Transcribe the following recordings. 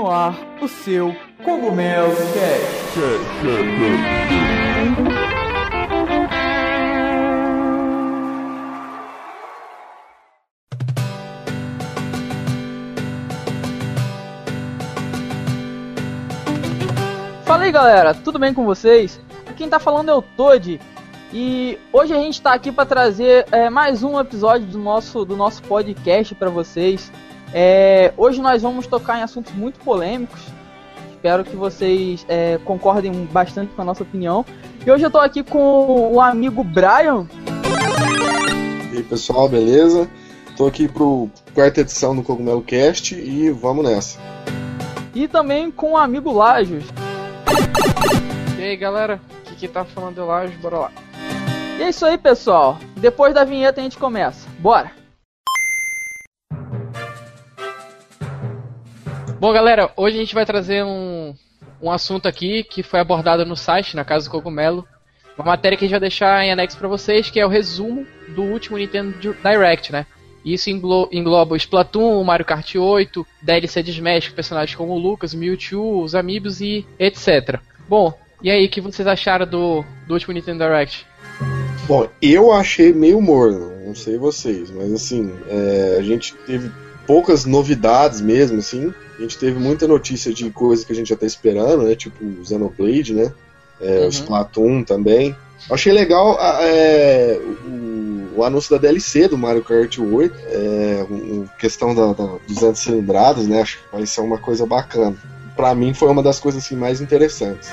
no ar o seu Cogumelo Cast. Fala aí galera, tudo bem com vocês? Quem tá falando é o Toad e hoje a gente tá aqui para trazer é, mais um episódio do nosso, do nosso podcast para vocês. É, hoje nós vamos tocar em assuntos muito polêmicos. Espero que vocês é, concordem bastante com a nossa opinião. E hoje eu tô aqui com o amigo Brian. E aí pessoal, beleza? Tô aqui pro quarta edição do Cogumelo Cast e vamos nessa. E também com o amigo Lajos. E aí galera, aqui que tá falando é Lajos, bora lá. E é isso aí pessoal, depois da vinheta a gente começa, bora! Bom, galera, hoje a gente vai trazer um, um assunto aqui que foi abordado no site, na Casa do Cogumelo. Uma matéria que a gente vai deixar em anexo para vocês, que é o resumo do último Nintendo Direct, né? Isso englo engloba o Splatoon, o Mario Kart 8, DLC de Smash com personagens como o Lucas, Mewtwo, os Amiibos e etc. Bom, e aí, o que vocês acharam do, do último Nintendo Direct? Bom, eu achei meio morno, não sei vocês, mas assim, é, a gente teve poucas novidades mesmo, assim. A gente teve muita notícia de coisas que a gente já tá esperando, né? Tipo o Xenoblade, né? É, uhum. O Splatoon também. Achei legal é, o, o, anúncio da DLC do Mario Kart 8, é, um, questão da, da, 200 cilindradas, né? Acho que vai ser uma coisa bacana. Para mim foi uma das coisas assim, mais interessantes.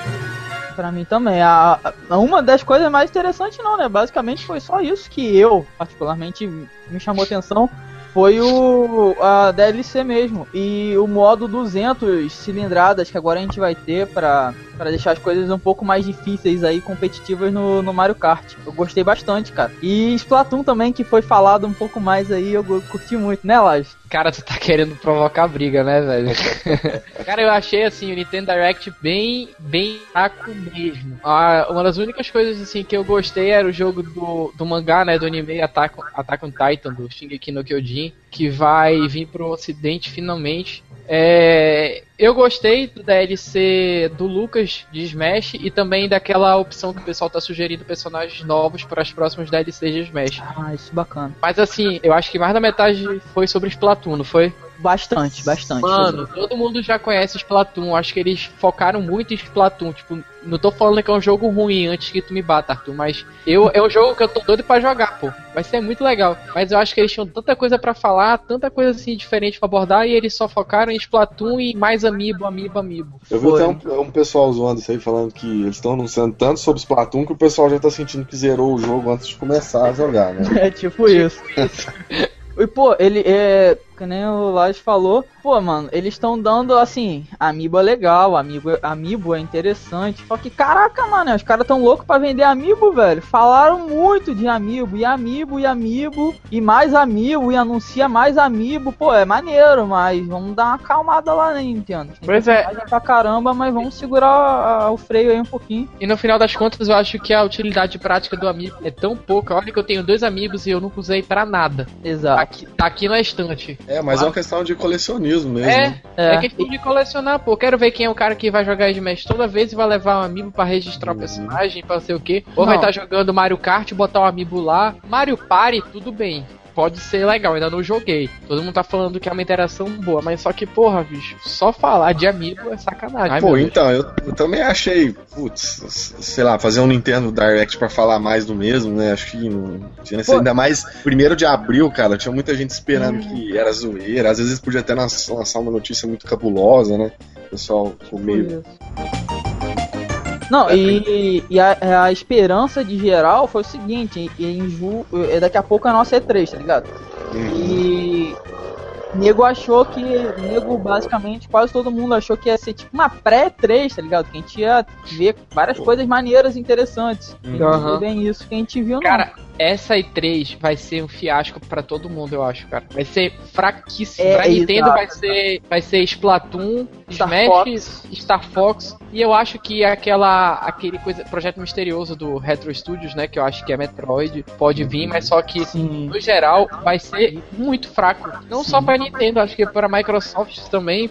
Para mim também. A, a, uma das coisas mais interessantes não, né? Basicamente foi só isso que eu, particularmente, me chamou atenção foi o a DLC mesmo. E o modo 200 cilindradas que agora a gente vai ter para para deixar as coisas um pouco mais difíceis aí, competitivas no, no Mario Kart. Eu gostei bastante, cara. E Splatoon também, que foi falado um pouco mais aí, eu curti muito, né, Lage? Cara, tu tá querendo provocar briga, né, velho? cara, eu achei assim o Nintendo Direct bem, bem fraco mesmo. Ah, uma das únicas coisas assim que eu gostei era o jogo do, do mangá, né, do anime Attack, Attack on Titan, do Shingeki no Kyojin, que vai vir pro ocidente finalmente. É, eu gostei do DLC do Lucas de Smash e também daquela opção que o pessoal tá sugerindo personagens novos para as próximas DLCs de Smash. Ah, isso é bacana. Mas assim, eu acho que mais da metade foi sobre Splatoon, não foi? Bastante, bastante. Mano, todo mundo já conhece Splatoon. Acho que eles focaram muito em Splatoon. Tipo, não tô falando que é um jogo ruim antes que tu me bata, Arthur. Mas eu, é um jogo que eu tô doido pra jogar, pô. Vai ser muito legal. Mas eu acho que eles tinham tanta coisa para falar, tanta coisa assim diferente para abordar. E eles só focaram em Splatoon e mais amiibo, amiibo, amiibo. Eu vi até um, um, pessoal zoando isso aí, falando que eles estão anunciando tanto sobre Splatoon que o pessoal já tá sentindo que zerou o jogo antes de começar a jogar, né? É tipo, tipo isso. isso. E, pô, ele é que nem o Lars falou, pô, mano, eles estão dando assim, amiibo é legal, amiibo, amiibo é interessante. Só que, caraca, mano, os caras tão loucos pra vender amiibo, velho. Falaram muito de amiibo, e amiibo, e amiibo, e mais amiibo, e anuncia mais amiibo. Pô, é maneiro, mas vamos dar uma acalmada lá, né, Nintendo? Tem pois é. Pra caramba, mas vamos segurar o freio aí um pouquinho. E no final das contas, eu acho que a utilidade prática do amiibo é tão pouca. Olha que eu tenho dois amigos e eu nunca usei pra nada. Exato. Tá aqui, tá aqui na estante. É, mas ah. é uma questão de colecionismo mesmo. É, né? é, é questão de colecionar, pô. Quero ver quem é o cara que vai jogar Smash toda vez e vai levar um amiibo para registrar uhum. o personagem, pra sei o quê. Ou não. vai estar tá jogando Mario Kart, botar um amiibo lá. Mario Party, tudo bem pode ser legal, ainda não joguei. Todo mundo tá falando que é uma interação boa, mas só que, porra, bicho, só falar de amigo é sacanagem. Ai, Pô, então, eu, eu, também achei, putz, sei lá, fazer um Nintendo Direct para falar mais do mesmo, né? Acho que não tinha ainda mais. Primeiro de abril, cara, tinha muita gente esperando hum. que era zoeira. Às vezes podia até lançar uma notícia muito cabulosa, né? O pessoal ficou meio. Não, e, e a, a, esperança de geral foi o seguinte, em ju, é, daqui a pouco é a nossa E3, tá ligado? Uhum. E nego achou que. Nego, basicamente, quase todo mundo achou que ia ser tipo uma pré-3, tá ligado? Que a gente ia ver várias coisas maneiras interessantes. Uhum. E bem isso que a gente viu, Cara, não. essa E3 vai ser um fiasco para todo mundo, eu acho, cara. Vai ser fraquíssimo. É, pra Nintendo vai ser, vai ser Splatoon Star Smash, Fox. Star Fox, e eu acho que aquela aquele coisa, projeto misterioso do Retro Studios, né, que eu acho que é Metroid, pode vir, mas só que Sim. no geral vai ser muito fraco. Não só pra Nintendo, acho que para Microsoft também,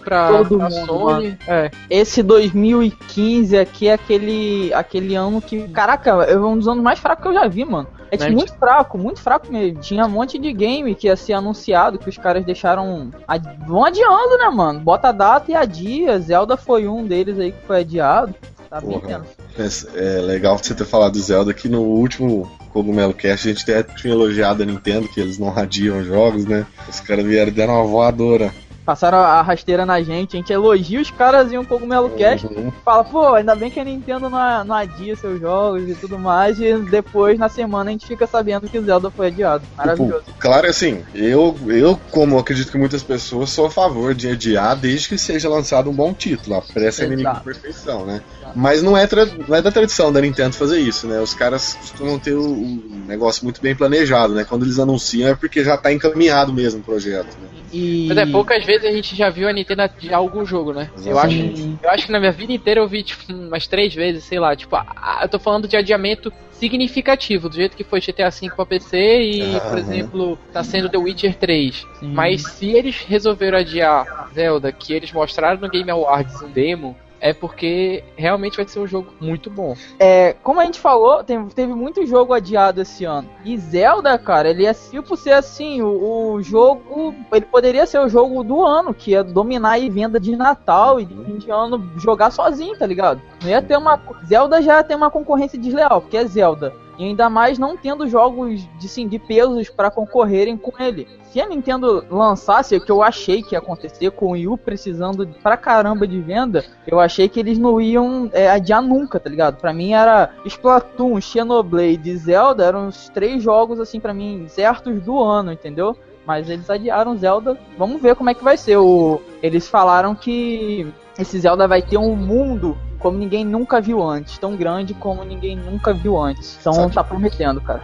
mundo, Sony. É. Esse 2015 aqui é aquele, aquele ano que. Caraca, é um dos anos mais fracos que eu já vi, mano. É tipo, Né? muito fraco, muito fraco mesmo. Tinha um monte de game que ia ser anunciado, que os caras deixaram. ad- Vão adiando, né, mano? Bota a data e adia. Zelda foi um deles aí que foi adiado. Tá Porra. É, é legal você ter falado do Zelda que no último Cogumelo Cast a gente até tinha elogiado a Nintendo, que eles não radiam jogos, né? Os caras vieram e deram uma voadora. Passaram a rasteira na gente, a gente elogia os caras em um cogumelo cast. Uhum. Fala, pô, ainda bem que a Nintendo não, não adia seus jogos e tudo mais. E depois, na semana, a gente fica sabendo que o Zelda foi adiado. Maravilhoso. Tipo, claro, assim, eu, eu, como acredito que muitas pessoas, sou a favor de adiar desde que seja lançado um bom título. A pressa é inimigo Exato. perfeição, né? Mas não é, tra- não é da tradição da Nintendo fazer isso, né? Os caras costumam ter o, o negócio muito bem planejado, né? Quando eles anunciam é porque já tá encaminhado mesmo o projeto, né? E... Mas é poucas vezes a gente já viu a Nintendo adiar algum jogo, né? Eu acho, eu acho que na minha vida inteira eu vi, tipo, umas três vezes, sei lá, tipo, a- eu tô falando de adiamento significativo, do jeito que foi GTA V pra PC e, por exemplo, tá sendo The Witcher 3. Sim. Mas se eles resolveram adiar Zelda, que eles mostraram no Game Awards um demo, é porque realmente vai ser um jogo muito bom. É, como a gente falou, tem- teve muito jogo adiado esse ano. E Zelda, cara, ele é tipo ser assim, o, o jogo. Ele poderia ser o jogo do ano, que ia dominar aí venda de Natal e de fim de ano jogar sozinho, tá ligado? Não ia ter uma. Zelda já tem uma concorrência desleal, porque é Zelda. E ainda mais não tendo jogos de, sim, de pesos pra concorrerem com ele. Se a Nintendo lançasse, o que eu achei que ia acontecer com o Wii U precisando pra caramba de venda, eu achei que eles não iam é, adiar nunca, tá ligado? Pra mim era Splatoon, Xenoblade e Zelda, eram os três jogos, assim, pra mim, certos do ano, entendeu? Mas eles adiaram Zelda, vamos ver como é que vai ser. O... Eles falaram que esse Zelda vai ter um mundo como ninguém nunca viu antes, tão grande como ninguém nunca viu antes. Então Sabe? tá prometendo, cara.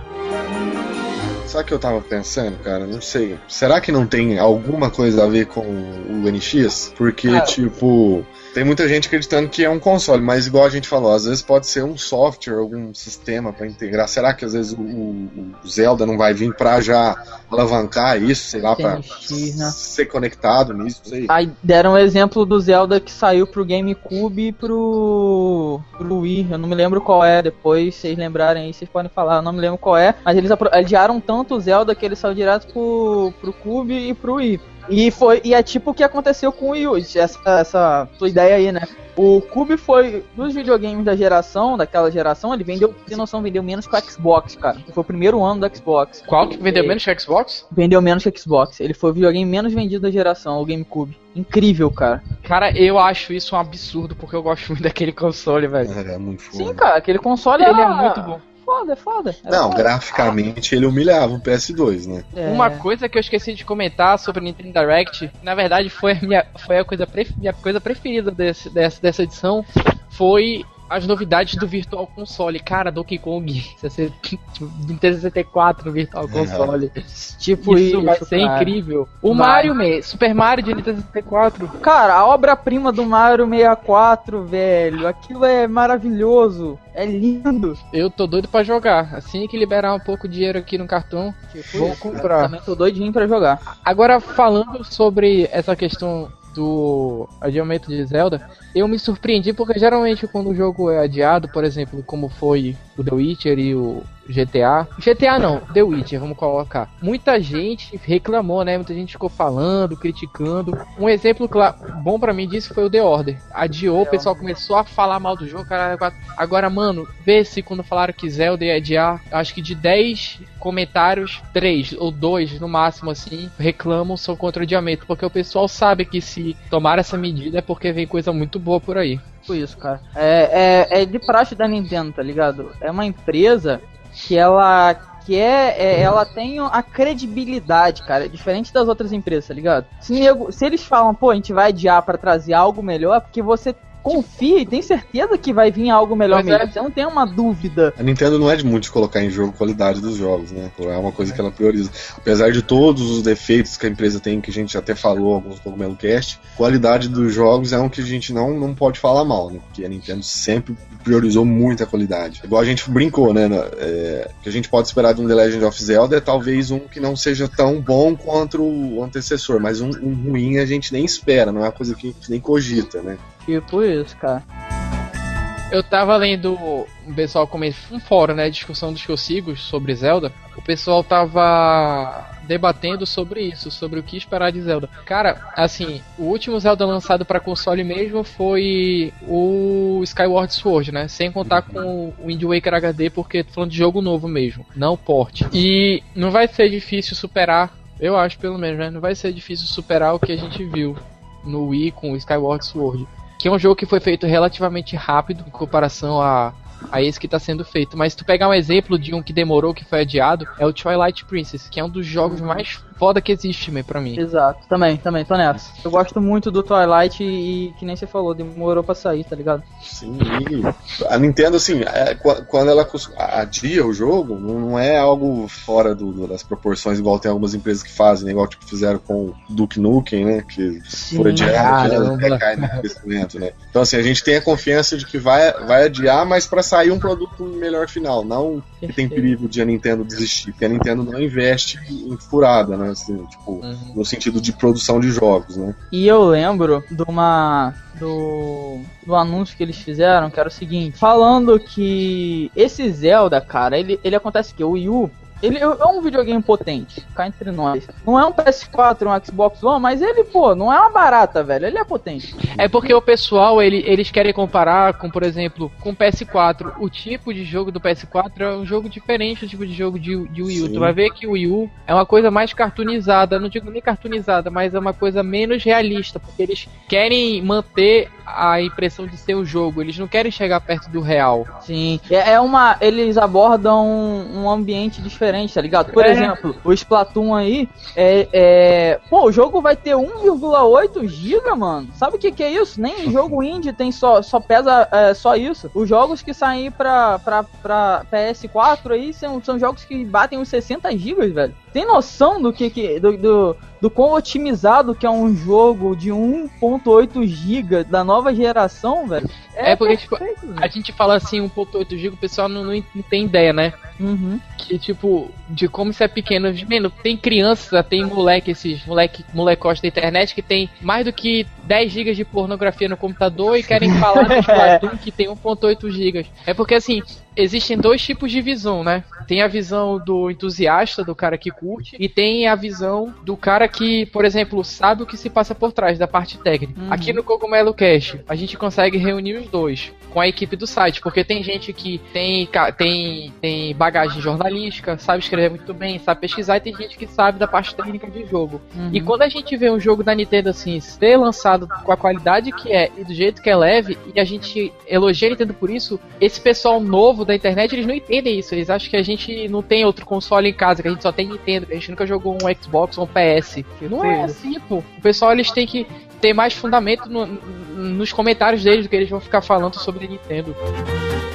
Sabe o que eu tava pensando, cara? Não sei. Será que não tem alguma coisa a ver com o NX? Porque, Cara. tipo, tem muita gente acreditando que é um console, mas igual a gente falou, às vezes pode ser um software, algum sistema pra integrar. Será que às vezes o, o- Zelda não vai vir pra já alavancar isso, sei lá, pra NX, né? ser conectado nisso, sei. Aí deram o exemplo do Zelda que saiu pro GameCube e pro, pro Wii. Eu não me lembro qual é. Depois, se vocês lembrarem aí, vocês podem falar. Eu não me lembro qual é. Mas eles adiaram tanto o Zelda que ele saiu direto pro, pro Cube e pro Wii. E, foi, e é tipo o que aconteceu com o Wii U. Essa, essa sua ideia aí, né? O Cube foi, dos videogames da geração, daquela geração, ele vendeu, tem noção, vendeu menos que o Xbox, cara. Foi o primeiro ano do Xbox. Qual que vendeu menos que o Xbox? Vendeu menos que o Xbox. Ele foi o videogame menos vendido da geração, o GameCube. Incrível, cara. Cara, eu acho isso um absurdo porque eu gosto muito daquele console, velho. É, muito foda. Sim, cara, aquele console Ele era é muito bom. Foda, é foda. Era Não, foda. graficamente ele humilhava o PS2, né? É. Uma coisa que eu esqueci de comentar sobre o Nintendo Direct, na verdade foi a, minha, foi a coisa, pref- minha coisa preferida desse, dessa, dessa edição, foi as novidades do Virtual Console. Cara, Donkey Kong, 60 Nintendo 64 no Virtual Console. Tipo isso, isso, vai ser cara. incrível. O Vai. Mario, me, Super Mario de Nintendo 64. Cara, a obra-prima do Mario 64, velho, aquilo é maravilhoso. É lindo. Eu tô doido pra jogar. Assim que liberar um pouco de dinheiro aqui no cartão, vou Eu comprar. Também tô doidinho pra jogar. Agora, falando sobre essa questão do adiamento de Zelda, eu me surpreendi porque geralmente quando o jogo é adiado, por exemplo, como foi o The Witcher e o GTA. GTA não, The Witcher, vamos colocar. Muita gente reclamou, né? Muita gente ficou falando, criticando. Um exemplo cla- bom pra mim disso foi o The Order. Adiou, o pessoal começou a falar mal do jogo, cara. Agora, mano, vê se quando falaram que Zelda ia adiar, acho que de 10 comentários, 3 ou 2 no máximo assim, reclamam são contra o adiamento, porque o pessoal sabe que se tomar essa medida é porque vem coisa muito boa por aí. Tipo isso, cara. É, é, é de praxe da Nintendo, tá ligado? É uma empresa que ela que é, ela tem a credibilidade, cara, diferente das outras empresas, tá ligado? Se, nego- se eles falam, pô, a gente vai adiar pra trazer algo melhor, é porque você confia e tem certeza que vai vir algo melhor é. mesmo. Você não tem uma dúvida. A Nintendo não é de muito de colocar em jogo a qualidade dos jogos, né? É uma coisa que ela prioriza. Apesar de todos os defeitos que a empresa tem, que a gente até falou alguns Cogumelo Cast, qualidade dos jogos é um que a gente não, não pode falar mal, né? Porque a Nintendo sempre priorizou muito a qualidade. Igual a gente brincou, né? é, que a gente pode esperar de um The Legend of Zelda é talvez um que não seja tão bom quanto o antecessor, mas um, um ruim a gente nem espera, não é uma coisa que a gente nem cogita, né? Tipo isso, cara. Eu tava lendo um pessoal comentando um fórum, né, discussão dos que eu sigo sobre Zelda. O pessoal tava debatendo sobre isso, sobre o que esperar de Zelda. Cara, assim, o último Zelda lançado pra console mesmo foi o Skyward Sword, né? Sem contar com o Wind Waker HD, porque tô falando de jogo novo mesmo, não porte. E não vai ser difícil superar, eu acho pelo menos, né? Não vai ser difícil superar o que a gente viu no Wii com o Skyward Sword que é um jogo que foi feito relativamente rápido em comparação a, a esse que está sendo feito. Mas se tu pegar um exemplo de um que demorou, que foi adiado, é o Twilight Princess, que é um dos jogos mais foda que existe, man, pra mim. Exato. Também, também, tô nessa. Eu gosto muito do Twilight e, e que nem você falou, demorou pra sair, tá ligado? Sim, e a Nintendo, assim, é, qu- quando ela adia o jogo, não é algo fora do- das proporções, igual tem algumas empresas que fazem, né, igual tipo, fizeram com o Duke Nukem, né? Que foi adiado, já cai no crescimento, né? Então, assim, a gente tem a confiança de que vai, vai adiar, mas para sair um produto melhor final, não que tem perigo de a Nintendo desistir, porque a Nintendo não investe em furada, né? Assim, tipo, Uhum. no sentido de produção de jogos, né? E eu lembro de uma. Do, do anúncio que eles fizeram, que era o seguinte: falando que esse Zelda, cara, ele, ele acontece que o Wii U. Ele é um videogame potente, cá entre nós. Não é um PS4, um Xbox One, mas ele, pô, não é uma barata, velho. Ele é potente. É porque o pessoal, ele, eles querem comparar com, por exemplo, com o PS4. O tipo de jogo do PS4 é um jogo diferente do tipo de jogo de, de Wii U. Sim. Tu vai ver que o Wii U é uma coisa mais cartoonizada. Não digo nem cartoonizada, mas é uma coisa menos realista. Porque eles querem manter a impressão de ser o jogo. Eles não querem chegar perto do real. Sim. É, é uma. Eles abordam um, um ambiente diferente, tá ligado? Por É. exemplo, o Splatoon aí é, é. Pô, o jogo vai ter 1,8 GB, mano. Sabe o que, que é isso? Nem jogo indie tem só, só pesa é, só isso. Os jogos que saem pra, pra, pra PS4 aí são, são jogos que batem uns 60 GB, velho. Tem noção do que. que do, do, do quão otimizado que é um jogo de 1.8 GB da nova geração, velho? É porque, tipo, perfeito, velho. A gente fala assim, 1.8 GB, o pessoal não, não, não tem ideia, né? Uhum. Que, tipo, de como isso é pequeno. Mano, tem criança, tem moleque, esses moleque, molecos da internet que tem mais do que 10 GB de pornografia no computador e querem falar do Splatoon que tem 1.8 GB. É porque, assim, existem dois tipos de visão, né? Tem a visão do entusiasta, do cara que curte, e tem a visão do cara que, por exemplo, sabe o que se passa por trás da parte técnica. Uhum. Aqui no Cogumelo Cast, a gente consegue reunir os dois com a equipe do site, porque tem gente que tem, tem, tem bagagem jornalística, sabe escrever muito bem, sabe pesquisar, e tem gente que sabe da parte técnica de jogo. Uhum. E quando a gente vê um jogo da Nintendo assim, ser lançado com a qualidade que é e do jeito que é leve, e a gente elogia a Nintendo por isso, esse pessoal novo da internet, eles não entendem isso. Eles acham que a gente não tem outro console em casa, que a gente só tem Nintendo, que a gente nunca jogou um Xbox ou um PS. Não é assim, pô. O pessoal, eles têm que ter mais fundamento no- nos comentários deles do que eles vão ficar falando sobre Nintendo.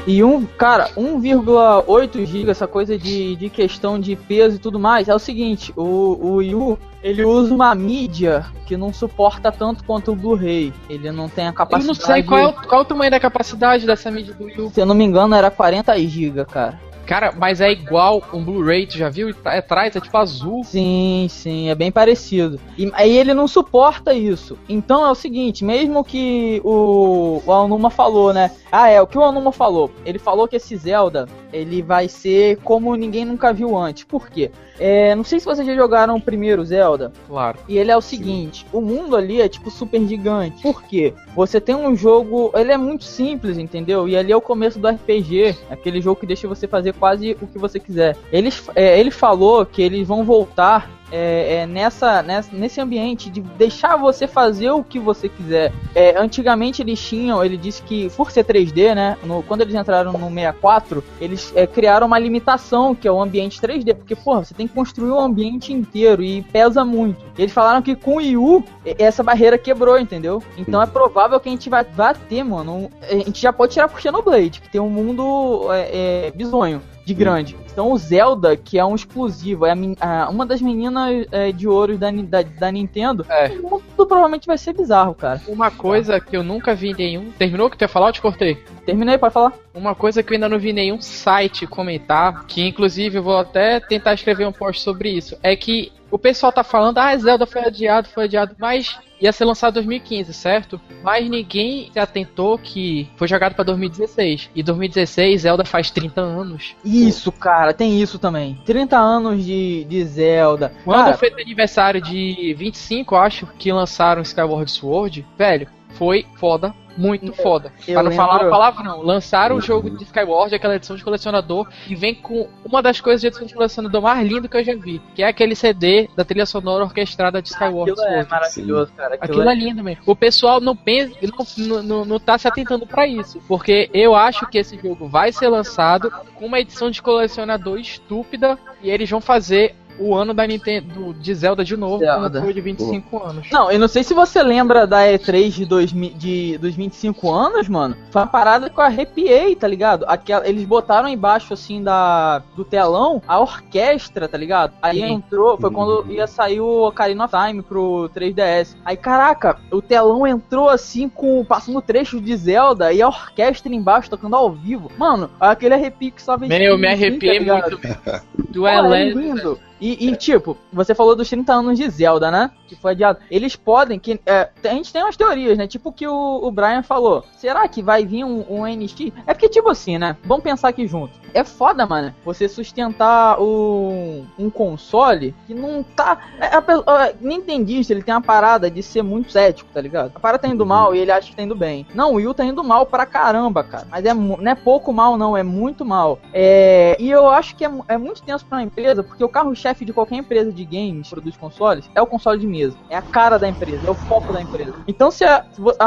E um, cara, 1,8 GB, essa coisa de, de questão de peso e tudo mais, é o seguinte, o, o Wii U, ele usa uma mídia que não suporta tanto quanto o Blu-ray. Ele não tem a Eu capacidade. não sei qual é, o, qual é o tamanho da capacidade dessa mídia do Wii U. Se eu não me engano, era 40 GB, cara. Cara, mas é igual um Blu-ray, tu já viu? É atrás, é tipo azul. Sim, sim, é bem parecido. E aí ele não suporta isso. Então é o seguinte, mesmo que o, o Anuma falou, né? Ah, é, o que o Anuma falou? Ele falou que esse Zelda, ele vai ser como ninguém nunca viu antes. Por quê? É, não sei se vocês já jogaram o primeiro Zelda, Claro. e ele é o seguinte, o mundo ali é tipo super gigante. Por quê? Você tem um jogo, ele é muito simples, entendeu? E ali é o começo do RPG, aquele jogo que deixa você fazer quase o que você quiser. Ele, é, ele falou que eles vão voltar é, é nessa, nessa, nesse ambiente de deixar você fazer o que você quiser. É, antigamente eles tinham, ele disse que por ser 3D, né? No, quando eles entraram no 64, eles é, criaram uma limitação que é o ambiente 3D, porque porra, você tem que construir um ambiente inteiro e pesa muito. Eles falaram que com o Wii U essa barreira quebrou, entendeu? Então é provável que a gente vai, vai ter, mano. a gente já pode tirar por Xenoblade, que tem um mundo é, é, bizonho de grande. Então o Zelda, que é um exclusivo, é a, a, uma das meninas é, de ouro da, da, da Nintendo, é. tudo provavelmente vai ser bizarro, cara. Uma coisa que eu nunca vi nenhum. Terminou o que tu ia falar? Eu te cortei. Terminei, pode falar. Uma coisa que eu ainda não vi nenhum site comentar, que inclusive eu vou até tentar escrever um post sobre isso, é que o pessoal tá falando, ah, Zelda foi adiado, foi adiado, mas ia ser lançado em 2015, certo? Mas ninguém se atentou que foi jogado para 2016. E 2016, Zelda faz 30 anos. Isso, cara, tem isso também. 30 anos de, de Zelda. Quando cara, foi aniversário de 25, acho, que lançaram Skyward Sword, velho, foi foda muito foda. Eu pra não lembro- falar a palavra, não. Lançaram o jogo de Skyward, aquela edição de colecionador, e vem com uma das coisas de edição de colecionador mais lindo que eu já vi, que é aquele CD da trilha sonora orquestrada de Skyward Aquilo é maravilhoso, cara. Aquilo, Aquilo é... é lindo mesmo. O pessoal não pensa, não, não, não tá se atentando pra isso. Porque eu acho que esse jogo vai ser lançado com uma edição de colecionador estúpida e eles vão fazer o ano da Nintendo de Zelda de novo, Zelda. como foi de 25 anos. Não, eu não sei se você lembra da E3 de, 2000, de dos 25 anos, mano. Foi uma parada que eu arrepiei, tá ligado? Aquela, eles botaram embaixo, assim, da, do telão a orquestra, tá ligado? Aí Sim. entrou, foi quando ia sair o Ocarina of Time pro 3DS. Aí, caraca, o telão entrou assim, com passando trecho de Zelda e a orquestra embaixo tocando ao vivo. Mano, aquele arrepio que só vem Man, eu me tá arrepiei ligado? muito. Pô, é lindo. E, e, tipo, você falou dos 30 anos de Zelda, né? Que foi adiado. Eles podem, que é, a gente tem umas teorias, né? Tipo o que o, o Brian falou. Será que vai vir um, um NX? É porque, tipo assim, né? Vamos pensar aqui junto. É foda, mano. Você sustentar um, um console que não tá. É, a, a, Nintendista, ele tem uma parada de ser muito cético, tá ligado? A parada tá indo mal e ele acha que tá indo bem. Não, o Will tá indo mal pra caramba, cara. Mas é, não é pouco mal, não. É muito mal. É, e eu acho que é, é muito tenso pra uma empresa, porque o carro-chefe de qualquer empresa de games que produz consoles é o console de mesa. É a cara da empresa, é o foco da empresa. Então, se a-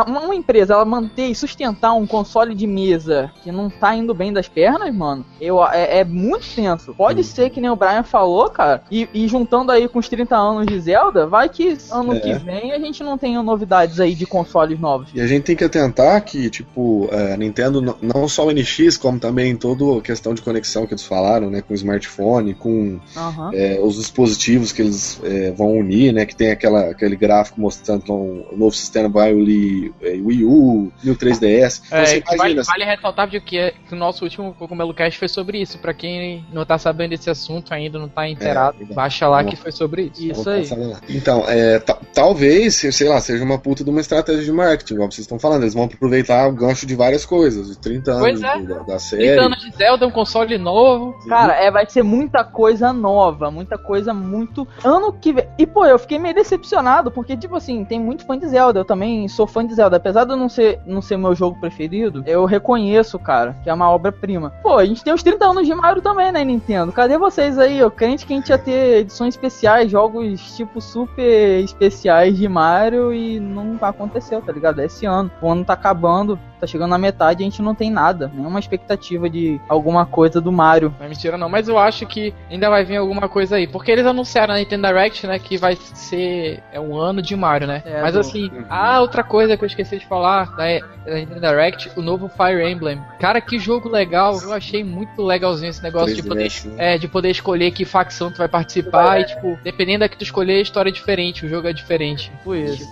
uma empresa ela manter e sustentar um console de mesa que não tá indo bem das pernas, mano, eu, é, é muito tenso. Pode ser que nem o Brian falou, cara, e, e juntando aí com os 30 anos de Zelda, vai que ano É. que vem a gente não tenha novidades aí de consoles novos. E a gente tem que atentar que, tipo, é, a Nintendo, n- não só o NX, como também toda a questão de conexão que eles falaram, né, com o smartphone, com Aham. é, os dispositivos que eles é, vão unir, né, que tem aquela, aquele gráfico mostrando que o novo sistema vai unir é, Wii U e o 3DS. Então É, você que vale, imagina, vale ressaltar de que, é- que o nosso último Cogumelo Cast foi sobre isso. Pra quem não tá sabendo desse assunto ainda, não tá inteirado, verdade. baixa lá que foi sobre isso. Isso Vou aí. lá. Então, é, ta- talvez, sei lá, seja uma puta de uma estratégia de marketing, igual vocês estão falando. Eles vão aproveitar o gancho de várias coisas, de 30 anos é. da, da 30 série. anos de Zelda, um console novo. Cara, é, vai ser muita coisa nova, muita coisa muito. Ano que vem. E, pô, eu fiquei meio decepcionado, porque, tipo assim, tem muito fã de Zelda. Eu também sou fã de Zelda. Apesar de eu não ser, não ser meu jogo preferido, eu reconheço, cara, que é uma obra-prima. Pô, a gente tem os 30 anos de Mario também, né, Nintendo? Cadê vocês aí? Eu crente que a gente ia ter edições especiais, jogos, tipo, super especiais de Mario e não aconteceu, tá ligado? É Esse ano. O ano tá acabando, tá chegando na metade e a gente não tem nada. Nenhuma expectativa de alguma coisa do Mario. Não é mentira não, mas eu acho que ainda vai vir alguma coisa aí. Porque eles anunciaram na Nintendo Direct, né, que vai ser é um ano de Mario, né? É, mas do- assim, ah, outra coisa que eu esqueci de falar da, da Nintendo Direct, o novo Fire Emblem. Cara, que jogo legal. Eu achei muito legalzinho esse negócio de 3DS, poder né? É, de poder escolher que facção tu vai participar e, tipo, dependendo da que tu escolher, a história é diferente, o jogo é diferente. Tipo isso.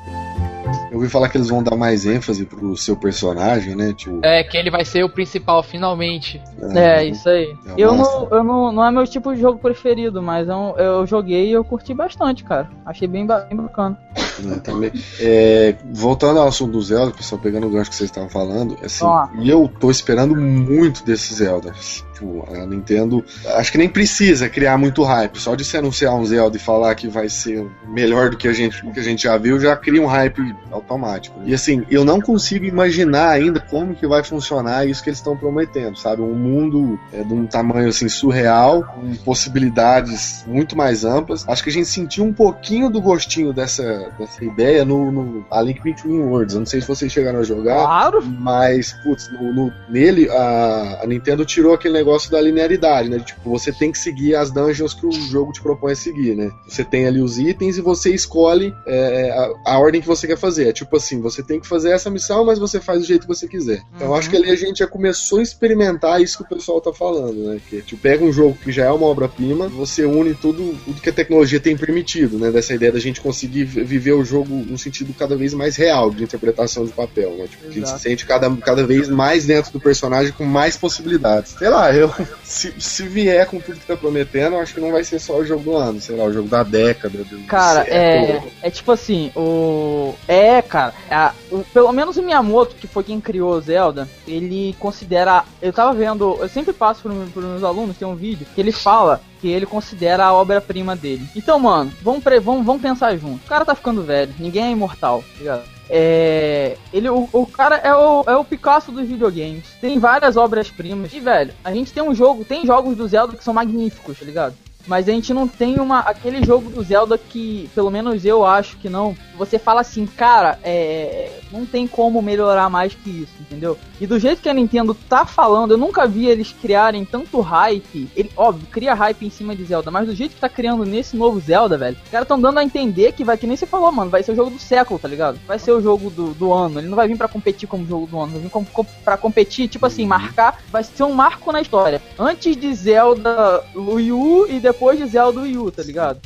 Eu ouvi falar que eles vão dar mais ênfase pro seu personagem, né? Tipo, É, que ele vai ser o principal, finalmente. É, isso aí. É eu massa. não, eu não, não é meu tipo de jogo preferido, mas eu, eu joguei e eu curti bastante, cara. Achei bem, bem bacana. né, também. É, voltando ao assunto do Zelda, pessoal, pegando o gancho que vocês estavam falando, assim, e eu tô esperando muito desse Zelda. Tipo, a Nintendo acho que nem precisa criar muito hype. Só de se anunciar um Zelda e falar que vai ser melhor do que a gente, que a gente já viu, já cria um hype automático. E assim, eu não consigo imaginar ainda como que vai funcionar isso que eles estão prometendo, sabe? Um mundo é, de um tamanho assim surreal, com possibilidades muito mais amplas. Acho que a gente sentiu um pouquinho do gostinho dessa, dessa ideia no, no A Link Between Worlds. Eu não sei se vocês chegaram a jogar. Claro! Mas, putz, no, no, nele a, a, Nintendo tirou aquele negócio da linearidade, né? Tipo, você tem que seguir as dungeons que o jogo te propõe a seguir, né? Você tem ali os itens e você escolhe é, a, a, ordem que você quer fazer. É tipo assim, você tem que fazer essa missão, mas você faz do jeito que você quiser. Então uhum. acho que ali a gente já começou a experimentar isso que o pessoal tá falando, né? Que tipo, pega um jogo que já é uma obra-prima, você une tudo, tudo que a tecnologia tem permitido, né? Dessa ideia da gente conseguir viver o jogo num sentido cada vez mais real de interpretação de papel, né? Tipo, a gente se sente cada, cada vez mais dentro do personagem com mais possibilidades. Sei lá, eu se, se vier com tudo que tá prometendo, acho que não vai ser só o jogo do ano, sei lá, o jogo da década. Do cara, é, é tipo assim, o. É, cara, a, o, pelo menos o Miyamoto, que foi quem criou o Zelda, ele considera. Eu tava vendo, eu sempre passo para os meus alunos, tem um vídeo, que ele fala que ele considera a obra-prima dele. Então, mano, vamos, vamos, vamos pensar junto. O cara tá ficando velho, ninguém é imortal, tá ligado? É, ele, o, o cara é o, é o Picasso dos videogames. Tem várias obras-primas. E, velho, a gente tem um jogo, tem jogos do Zelda que são magníficos, tá ligado? Mas a gente não tem uma aquele jogo do Zelda que, pelo menos eu acho que não. Você fala assim, cara, é, não tem como melhorar mais que isso, entendeu? E do jeito que a Nintendo tá falando, eu nunca vi eles criarem tanto hype. Ele, óbvio, cria hype em cima de Zelda, mas do jeito que tá criando nesse novo Zelda, velho, os caras tão dando a entender que vai, que nem você falou, mano, vai ser o jogo do século, tá ligado? Vai ser o jogo do, do ano. Ele não vai vir para competir como jogo do ano, vai vir com, com, pra competir, tipo assim, marcar. Vai ser um marco na história. Antes de Zelda Wii U e depois de Zelda Wii U, tá ligado?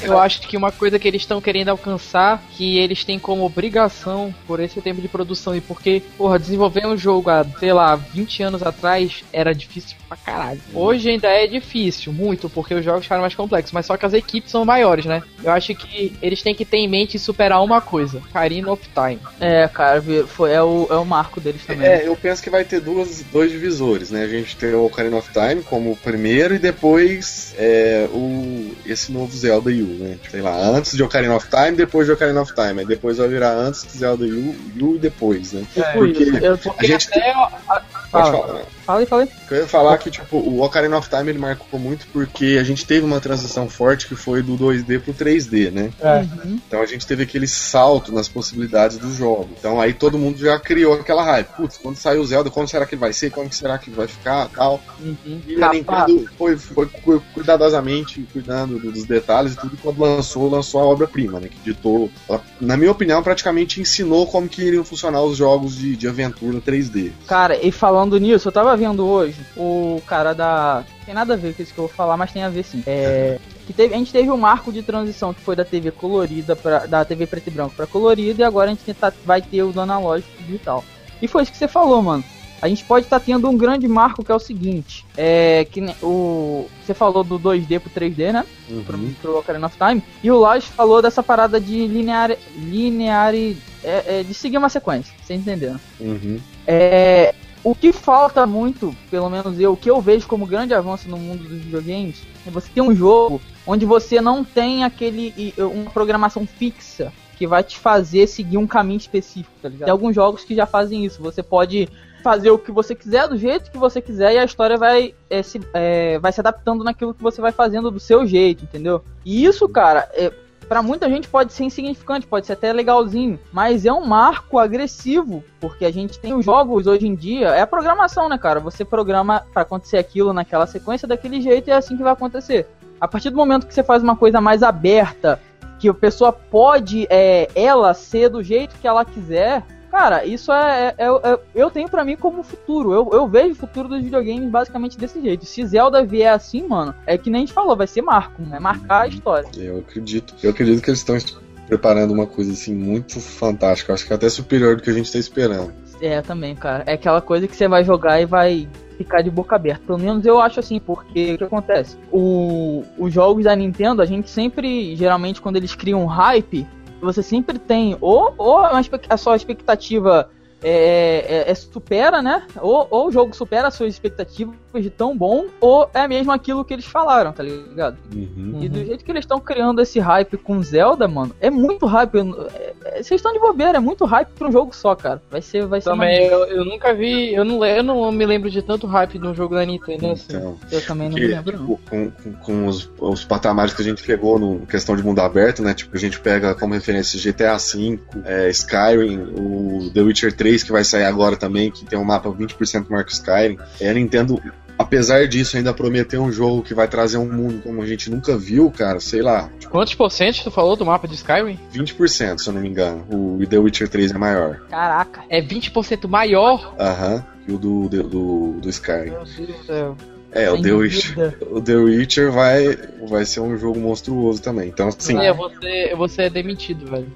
Eu acho que uma coisa que eles estão querendo alcançar, que eles têm como obrigação por esse tempo de produção e porque, porra, desenvolver um jogo há, sei lá, 20 anos atrás era difícil pra caralho. Hoje ainda é difícil, muito, porque os jogos ficaram mais complexos, mas só que as equipes são maiores, né? Eu acho que eles têm que ter em mente superar uma coisa: Karina of Time. É, cara, foi, é, o, é o marco deles também. É, eu penso que vai ter duas, dois divisores, né? A gente tem o Karina of Time como o primeiro e depois é, o, esse novo Zelda U né? Sei lá, antes de Ocarina of Time, depois de Ocarina of Time. Aí depois vai virar antes de Zelda U, U e depois, né? É, porque, eu, porque a gente até... tem... Pode falar. Né? Fala aí, fala aí. Eu ia falar que, tipo, o Ocarina of Time ele marcou muito porque a gente teve uma transição forte que foi do 2D pro 3D, né? É. Uhum. Então a gente teve aquele salto nas possibilidades do jogo. Então aí todo mundo já criou aquela hype. Putz, quando saiu o Zelda, como será que ele vai ser? Como será que ele vai ficar? Tal. Uhum. E a Nintendo foi, foi cuidadosamente cuidando dos detalhes e tudo. Quando lançou, lançou a obra-prima, né? Que ditou, na minha opinião, praticamente ensinou como que iriam funcionar os jogos de, de aventura 3D. Cara, e falando nisso, eu tava vendo hoje o cara da. Tem nada a ver com isso que eu vou falar, mas tem a ver sim. É. Que teve, a gente teve um marco de transição que foi da TV colorida para da TV preto e branco para colorida e agora a gente tá, vai ter o do analógico digital. E foi isso que você falou, mano a gente pode estar tá tendo um grande marco que é o seguinte: é que o você falou do 2D pro 3D, né? Uhum. Pro, pro Ocarina of Time. E o Lodge falou dessa parada de linear, linear é, é, de seguir uma sequência. Você entendeu? Uhum. É, o que falta muito, pelo menos eu, o que eu vejo como grande avanço no mundo dos videogames, é você ter um jogo onde você não tem aquele uma programação fixa que vai te fazer seguir um caminho específico, tá ligado? Tem alguns jogos que já fazem isso. Você pode fazer o que você quiser, do jeito que você quiser, e a história vai, é, se, é, vai se adaptando naquilo que você vai fazendo do seu jeito, entendeu? E isso, cara, é, para muita gente pode ser insignificante, pode ser até legalzinho, mas é um marco agressivo, porque a gente tem os jogos hoje em dia, é a programação, né, cara? Você programa para acontecer aquilo naquela sequência daquele jeito e é assim que vai acontecer. A partir do momento que você faz uma coisa mais aberta, que a pessoa pode é, ela ser do jeito que ela quiser, Cara, isso é. é, é eu tenho para mim como futuro. Eu, eu vejo o futuro dos videogames basicamente desse jeito. Se Zelda vier assim, mano, é que nem a gente falou, vai ser marco, né? Marcar a história. Eu acredito. Eu acredito que eles estão preparando uma coisa assim muito fantástica. Acho que até superior do que a gente tá esperando. É, também, cara. É aquela coisa que você vai jogar e vai ficar de boca aberta. Pelo menos eu acho assim, porque o que acontece? O, os jogos da Nintendo, a gente sempre, geralmente, quando eles criam um hype, você sempre tem ou, ou a sua expectativa é, é, é, supera, né? Ou, ou o jogo supera as suas expectativas de tão bom, ou é mesmo aquilo que eles falaram, tá ligado? Uhum. E do jeito que eles estão criando esse hype com Zelda, mano, é muito hype. É, é, vocês estão de bobeira, é muito hype pra um jogo só, cara. Vai ser, vai ser. Também eu, eu, nunca vi, eu não, eu não me lembro de tanto hype num jogo da Nintendo. Assim. Então, eu também não que, me lembro. Tipo, com, com, com os, os, patamares que a gente pegou no questão de mundo aberto, né? Tipo, a gente pega como referência GTA V, é, Skyrim, o The Witcher 3 que vai sair agora também, que tem um mapa 20% maior que Skyrim. É, a Nintendo apesar disso, ainda prometer um jogo que vai trazer um mundo como a gente nunca viu, cara, sei lá. Quantos por cento tu falou do mapa de Skyrim? 20%, se eu não me engano. O The Witcher 3 é maior. Caraca, é 20% maior? Aham, que o do, do, do, Skyrim. Meu Deus do céu. É, o The, Witcher, o The Witcher vai, vai ser um jogo monstruoso também. Então, assim. É, você, você é demitido, velho.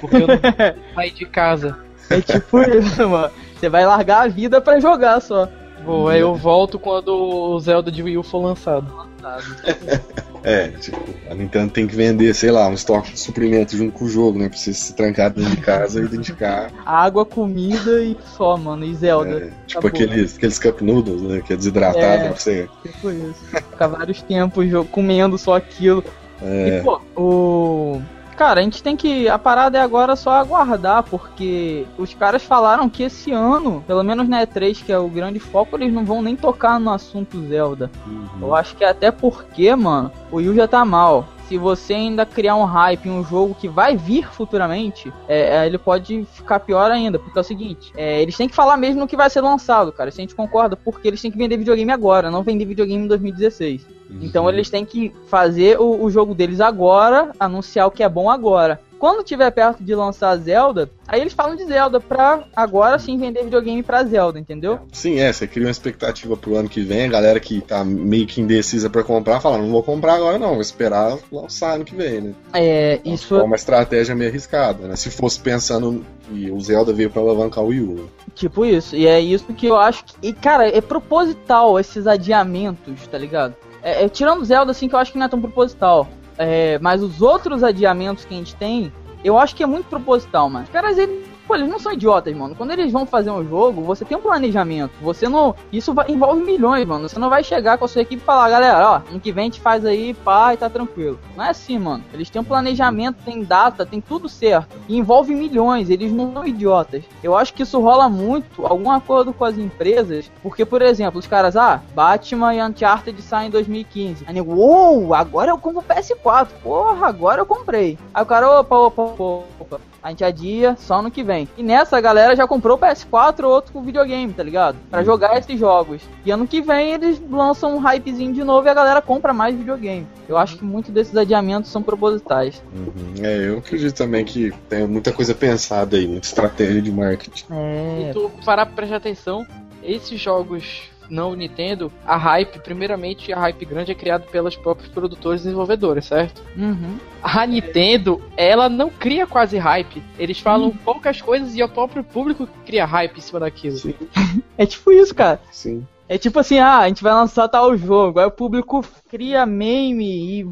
Porque eu não saí de casa. É tipo isso, mano. Você vai largar a vida pra jogar só. Vou, aí eu volto quando o Zelda de Wii U for lançado. é, tipo, a Nintendo tem que vender, sei lá, um estoque de suprimentos junto com o jogo, né? Pra você se trancar dentro de casa e identificar. Água, comida e só, mano, e Zelda. É, tipo aqueles, aqueles cup noodles, né? Que é desidratado é, pra você. Tipo isso. Ficar vários tempos comendo só aquilo. É. E, pô, o Cara, a gente tem que. A parada é agora só aguardar, porque os caras falaram que esse ano, pelo menos na E3, que é o grande foco, eles não vão nem tocar no assunto Zelda. Uhum. Eu acho que até porque, mano, o Yu já tá mal. Se você ainda criar um hype em um jogo que vai vir futuramente, é, é, ele pode ficar pior ainda. Porque é o seguinte: é, eles têm que falar mesmo no que vai ser lançado, cara. Se a gente concorda, porque eles têm que vender videogame agora, não vender videogame em 2016. Então eles têm que fazer o, o jogo deles agora, anunciar o que é bom agora. Quando tiver perto de lançar Zelda, aí eles falam de Zelda pra agora sim vender videogame pra Zelda, entendeu? Sim, é, você cria uma expectativa pro ano que vem, a galera que tá meio que indecisa pra comprar fala, não vou comprar agora não, vou esperar lançar ano que vem, né? É, então, isso... É uma estratégia meio arriscada, né? Se fosse pensando que o Zelda veio pra alavancar o Wii U. Tipo isso, e é isso que eu acho que... E, cara, é proposital esses adiamentos, tá ligado? É, é, tirando Zelda, assim, que eu acho que não é tão proposital. É, mas os outros adiamentos que a gente tem, eu acho que é muito proposital, mano. Os caras, eles Pô, eles não são idiotas, mano. Quando eles vão fazer um jogo, você tem um planejamento. Você não. Isso vai, envolve milhões, mano. Você não vai chegar com a sua equipe e falar, galera, ó, ano que vem a gente faz aí, pá, e tá tranquilo. Não é assim, mano. Eles têm um planejamento, tem data, tem tudo certo. E envolve milhões, eles não são idiotas. Eu acho que isso rola muito, algum acordo com as empresas. Porque, por exemplo, os caras, ah, Batman e Uncharted saem em 2015. Aí uou, agora eu compro o PS4. Porra, agora eu comprei. Aí o cara, opa, opa, opa, opa a gente adia só no que vem. E nessa a galera já comprou o PS4 ou outro videogame, tá ligado? Para uhum. jogar esses jogos. E ano que vem eles lançam um hypezinho de novo e a galera compra mais videogame. Eu acho que muitos desses adiamentos são propositais. Uhum. É, eu acredito também que tem muita coisa pensada aí, muita estratégia de marketing. É. E tu parar pra prestar atenção, esses jogos não Nintendo, a hype, primeiramente, a hype grande é criada pelos próprios produtores e desenvolvedores, certo? Uhum. A Nintendo, ela não cria quase hype. Eles falam uhum. poucas coisas e o próprio público cria hype em cima daquilo. Sim. é tipo isso, cara. Sim. É tipo assim, ah, a gente vai lançar tal jogo, aí o público cria meme e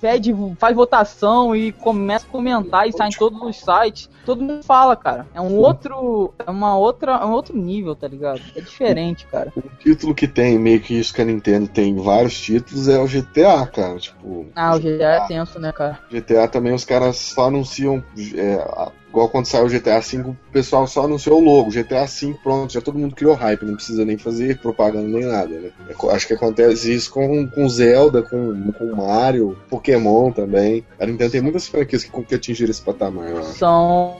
pede, faz votação e começa a comentar e sai em todos os sites. Todo mundo fala, cara. É um outro, é uma outra, é um outro nível, tá ligado? É diferente, cara. O título que tem, meio que isso que a Nintendo tem vários títulos, é o GTA, cara. Tipo. Ah, o GTA, GTA é tenso, né, cara? GTA também os caras só anunciam é, Igual quando saiu o GTA V, o pessoal só anunciou o logo. GTA V, pronto, já todo mundo criou hype, não precisa nem fazer propaganda nem nada, né? Acho que acontece isso com, com Zelda, com, com Mario, Pokémon também. A Nintendo tem muitas franquias que, que atingiram esse patamar. São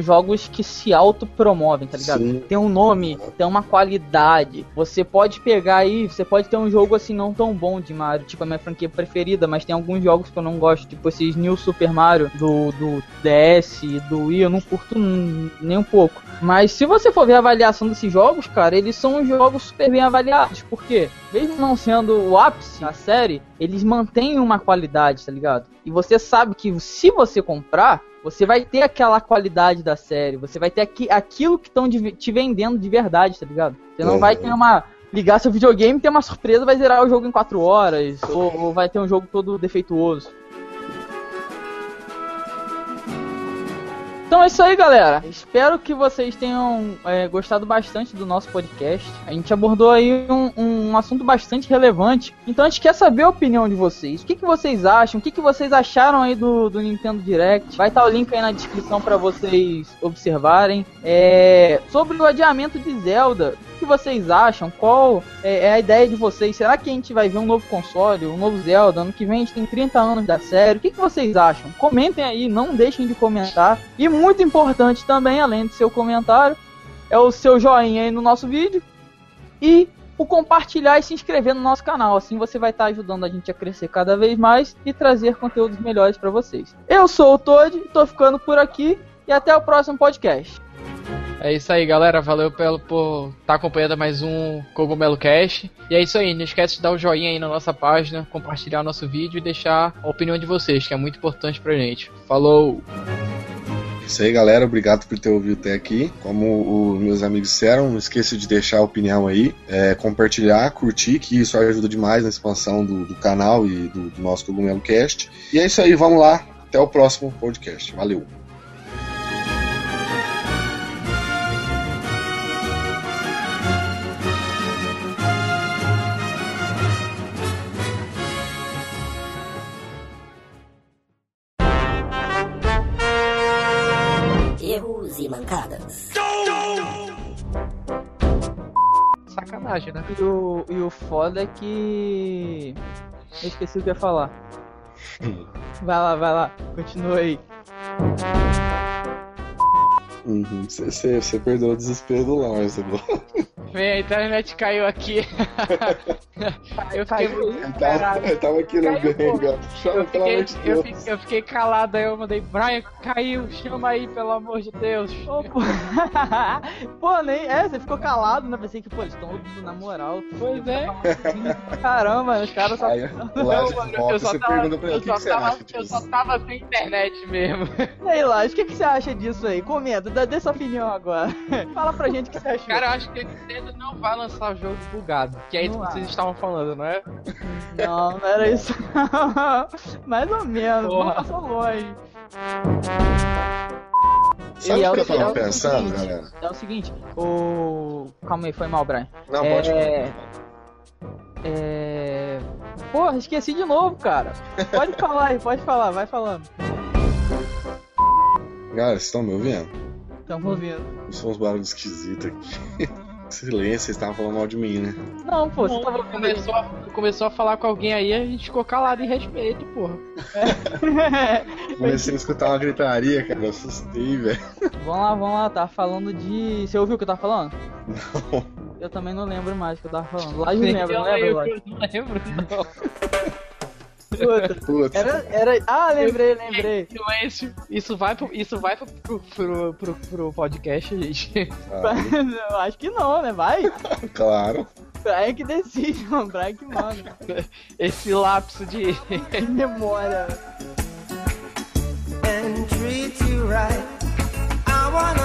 jogos que se autopromovem, tá ligado? Sim. Tem um nome, tem uma qualidade. Você pode pegar aí, você pode ter um jogo assim não tão bom de Mario, tipo a minha franquia preferida, mas tem alguns jogos que eu não gosto, tipo esses New Super Mario do, do DS, do Wii, eu não curto nem um pouco. Mas se você for ver a avaliação desses jogos, cara, eles são jogos super bem avaliados. Porque, mesmo não sendo o ápice da série, eles mantêm uma qualidade, tá ligado? E você sabe que se você comprar, você vai ter aquela qualidade da série, você vai ter aqui, aquilo que estão te vendendo de verdade, tá ligado? Você não vai ter uma. Ligar seu videogame, ter uma surpresa, vai zerar o jogo em 4 horas, ou, ou vai ter um jogo todo defeituoso. Então é isso aí, galera. Espero que vocês tenham é, gostado bastante do nosso podcast. A gente abordou aí um, um, assunto bastante relevante. Então a gente quer saber a opinião de vocês. O que, que vocês acham? O que, que vocês acharam aí do, do Nintendo Direct? Vai estar o link aí na descrição para vocês observarem. É, sobre o adiamento de Zelda, o que vocês acham? Qual é, é, a ideia de vocês? Será que a gente vai ver um novo console, um novo Zelda? Ano que vem a gente tem 30 anos da série. O que, que vocês acham? Comentem aí, não deixem de comentar. E importante também, além do seu comentário, é o seu joinha aí no nosso vídeo. E o compartilhar e se inscrever no nosso canal. Assim você vai estar ajudando a gente a crescer cada vez mais e trazer conteúdos melhores para vocês. Eu sou o Todd, estou ficando por aqui e até o próximo podcast. É isso aí, galera. Valeu pelo, por estar tá acompanhando mais um Cogumelo Cash. E é isso aí. Não esquece de dar o um joinha aí na nossa página, compartilhar o nosso vídeo e deixar a opinião de vocês, que é muito importante pra gente. Falou! Isso aí, galera. Obrigado por ter ouvido até aqui. Como os meus amigos disseram, não esqueça de deixar a opinião aí, é, compartilhar, curtir, que isso ajuda demais na expansão do, do canal e do, do nosso Cogumelo Cast. E é isso aí, vamos lá. Até o próximo podcast. Valeu! Sacanagem, né? E o, e o foda é que. Eu esqueci o que ia falar. vai lá, vai lá, continua aí. Você uhum. perdeu o desespero do Lars agora. Vem, a internet caiu aqui. eu fiquei muito tava, eu tava aqui no ganho, eu, fiquei, eu, fiquei, eu fiquei calado aí, eu mandei, Brian, caiu, chama aí, pelo amor de Deus. Oh, pô. pô, nem. É, você ficou calado, né? Pensei que, pô, eles estão na moral. Pois é. Caramba, os caras só. Aí, lá, volta, você tava, ele, que você tava, acha? Eu só tava sem internet mesmo. E aí, Lars, o que, que você acha disso aí? Comenta, dá, dê sua opinião agora. Fala pra gente o que você achou. Cara, eu acho que a Nintendo não vai lançar jogo bugado. Que é isso que vocês estavam falando, não é? Não, não era isso. Mais ou menos, Porra. passou longe. Sabe o que eu tava é pensando, seguinte, galera? É o seguinte, o. Calma aí, foi mal, Brian. Não, pode é... É. Porra, esqueci de novo, cara. Pode falar aí, pode falar, vai falando. Galera, vocês estão me ouvindo? Estão ouvindo. São uns barulhos esquisitos aqui. Silêncio, vocês estavam falando mal de mim, né? Não, pô, você tava... começou, a, começou a falar com alguém aí, a gente ficou calado em respeito, porra. É. Comecei a escutar uma gritaria, cara, eu assustei, velho. Vamos lá, vamos lá, tá falando de. Você ouviu o que eu tava falando? Não. Eu também não lembro mais o que eu tava falando. Lá eu lembro, não lembro? Eu não lembro, não. Era, era... Ah, lembrei, lembrei. Então é isso, isso vai pro, isso vai pro, pro, pro, pro, pro podcast, gente. Ah. acho que não, né? Vai. claro. é que decide, mano. Brian que manda. Esse lapso de, de memória. And treat you right. I wanna